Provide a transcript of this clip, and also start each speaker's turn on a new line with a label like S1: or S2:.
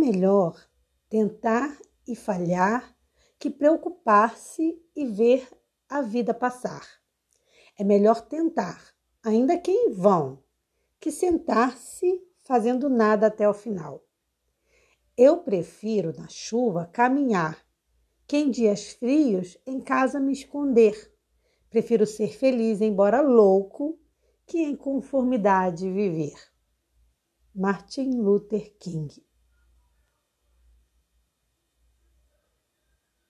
S1: melhor tentar e falhar que preocupar-se e ver a vida passar. É melhor tentar, ainda que em vão, que sentar-se fazendo nada até o final. Eu prefiro na chuva caminhar, que em dias frios em casa me esconder. Prefiro ser feliz, embora louco, que em conformidade viver. Martin Luther King